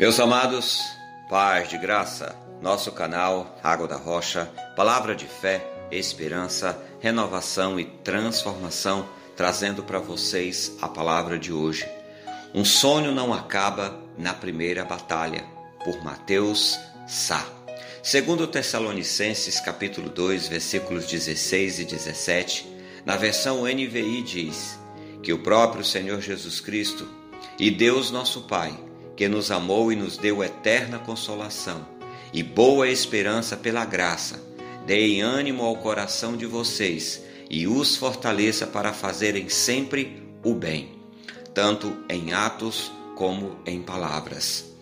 Meus amados, paz de graça, nosso canal Água da Rocha, palavra de fé, esperança, renovação e transformação, trazendo para vocês a palavra de hoje. Um sonho não acaba na primeira batalha, por Mateus Sá. Segundo Tessalonicenses capítulo 2, versículos 16 e 17, na versão NVI diz que o próprio Senhor Jesus Cristo e Deus nosso Pai que nos amou e nos deu eterna consolação e boa esperança pela graça, deem ânimo ao coração de vocês e os fortaleça para fazerem sempre o bem, tanto em atos como em palavras.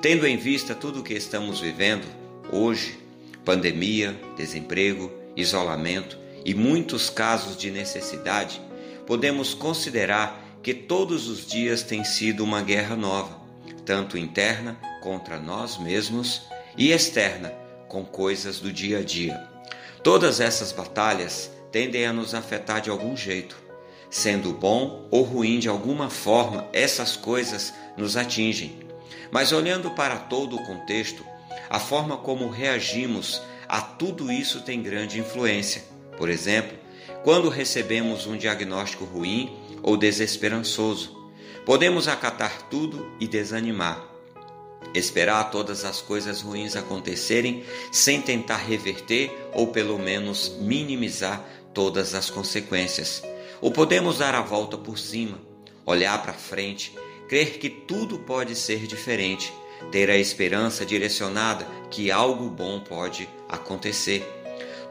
Tendo em vista tudo o que estamos vivendo hoje, pandemia, desemprego, isolamento e muitos casos de necessidade, podemos considerar que todos os dias tem sido uma guerra nova tanto interna contra nós mesmos e externa com coisas do dia a dia. Todas essas batalhas tendem a nos afetar de algum jeito. Sendo bom ou ruim de alguma forma, essas coisas nos atingem. Mas olhando para todo o contexto, a forma como reagimos a tudo isso tem grande influência. Por exemplo, quando recebemos um diagnóstico ruim ou desesperançoso, Podemos acatar tudo e desanimar, esperar todas as coisas ruins acontecerem sem tentar reverter ou pelo menos minimizar todas as consequências. Ou podemos dar a volta por cima, olhar para frente, crer que tudo pode ser diferente, ter a esperança direcionada que algo bom pode acontecer.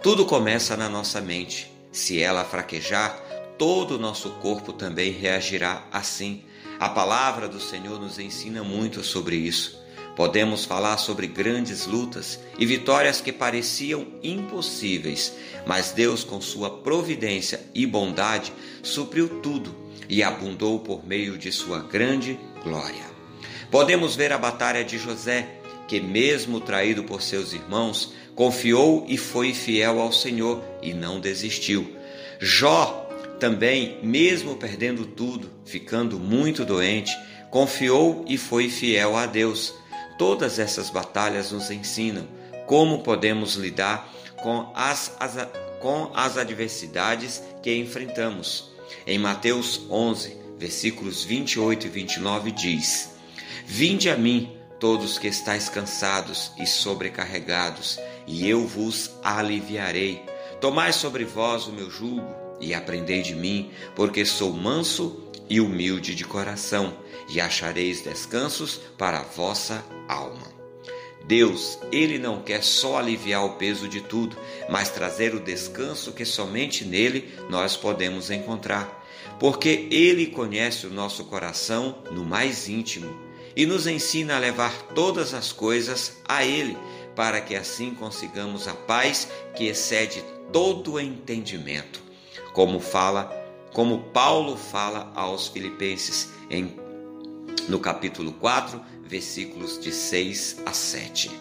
Tudo começa na nossa mente. Se ela fraquejar, todo o nosso corpo também reagirá assim. A palavra do Senhor nos ensina muito sobre isso. Podemos falar sobre grandes lutas e vitórias que pareciam impossíveis, mas Deus, com sua providência e bondade, supriu tudo e abundou por meio de sua grande glória. Podemos ver a batalha de José, que, mesmo traído por seus irmãos, confiou e foi fiel ao Senhor e não desistiu. Jó também, mesmo perdendo tudo, ficando muito doente, confiou e foi fiel a Deus. Todas essas batalhas nos ensinam como podemos lidar com as, as, com as adversidades que enfrentamos. Em Mateus 11, versículos 28 e 29 diz: Vinde a mim, todos que estáis cansados e sobrecarregados, e eu vos aliviarei. Tomai sobre vós o meu jugo e aprendei de mim, porque sou manso e humilde de coração, e achareis descansos para a vossa alma. Deus, Ele não quer só aliviar o peso de tudo, mas trazer o descanso que somente nele nós podemos encontrar, porque Ele conhece o nosso coração no mais íntimo e nos ensina a levar todas as coisas a Ele, para que assim consigamos a paz que excede todo entendimento como fala, como Paulo fala aos filipenses em no capítulo 4, versículos de 6 a 7.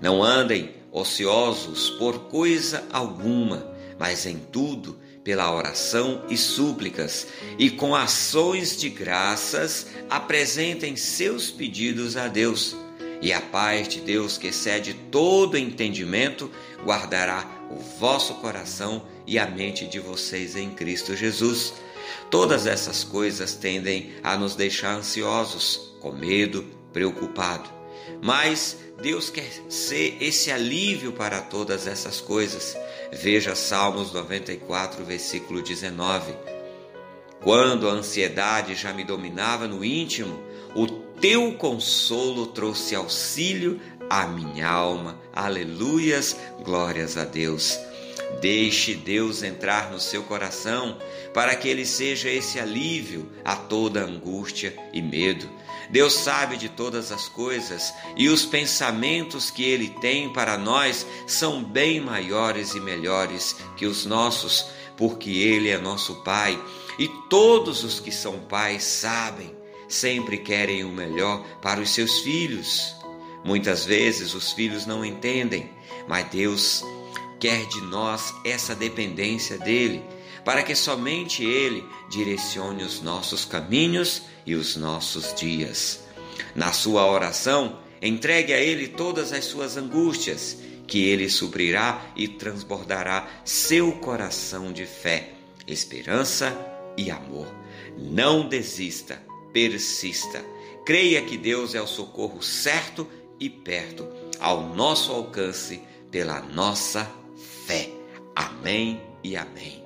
Não andem ociosos por coisa alguma, mas em tudo pela oração e súplicas, e com ações de graças apresentem seus pedidos a Deus. E a paz de Deus, que excede todo entendimento, guardará o vosso coração e a mente de vocês em Cristo Jesus. Todas essas coisas tendem a nos deixar ansiosos, com medo, preocupado. Mas Deus quer ser esse alívio para todas essas coisas. Veja Salmos 94, versículo 19. Quando a ansiedade já me dominava no íntimo, o teu consolo trouxe auxílio à minha alma. Aleluias, glórias a Deus. Deixe Deus entrar no seu coração para que ele seja esse alívio a toda angústia e medo. Deus sabe de todas as coisas e os pensamentos que ele tem para nós são bem maiores e melhores que os nossos, porque ele é nosso Pai. E todos os que são pais sabem, sempre querem o melhor para os seus filhos. Muitas vezes os filhos não entendem, mas Deus quer de nós essa dependência dele, para que somente ele direcione os nossos caminhos e os nossos dias. Na sua oração, entregue a Ele todas as suas angústias, que Ele suprirá e transbordará seu coração de fé, esperança e amor. Não desista, persista. Creia que Deus é o socorro certo e perto, ao nosso alcance, pela nossa fé. Amém e amém.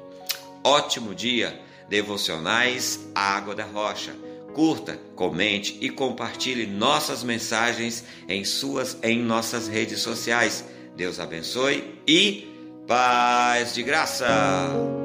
Ótimo dia, devocionais Água da Rocha. Curta, comente e compartilhe nossas mensagens em suas em nossas redes sociais. Deus abençoe e paz de graça.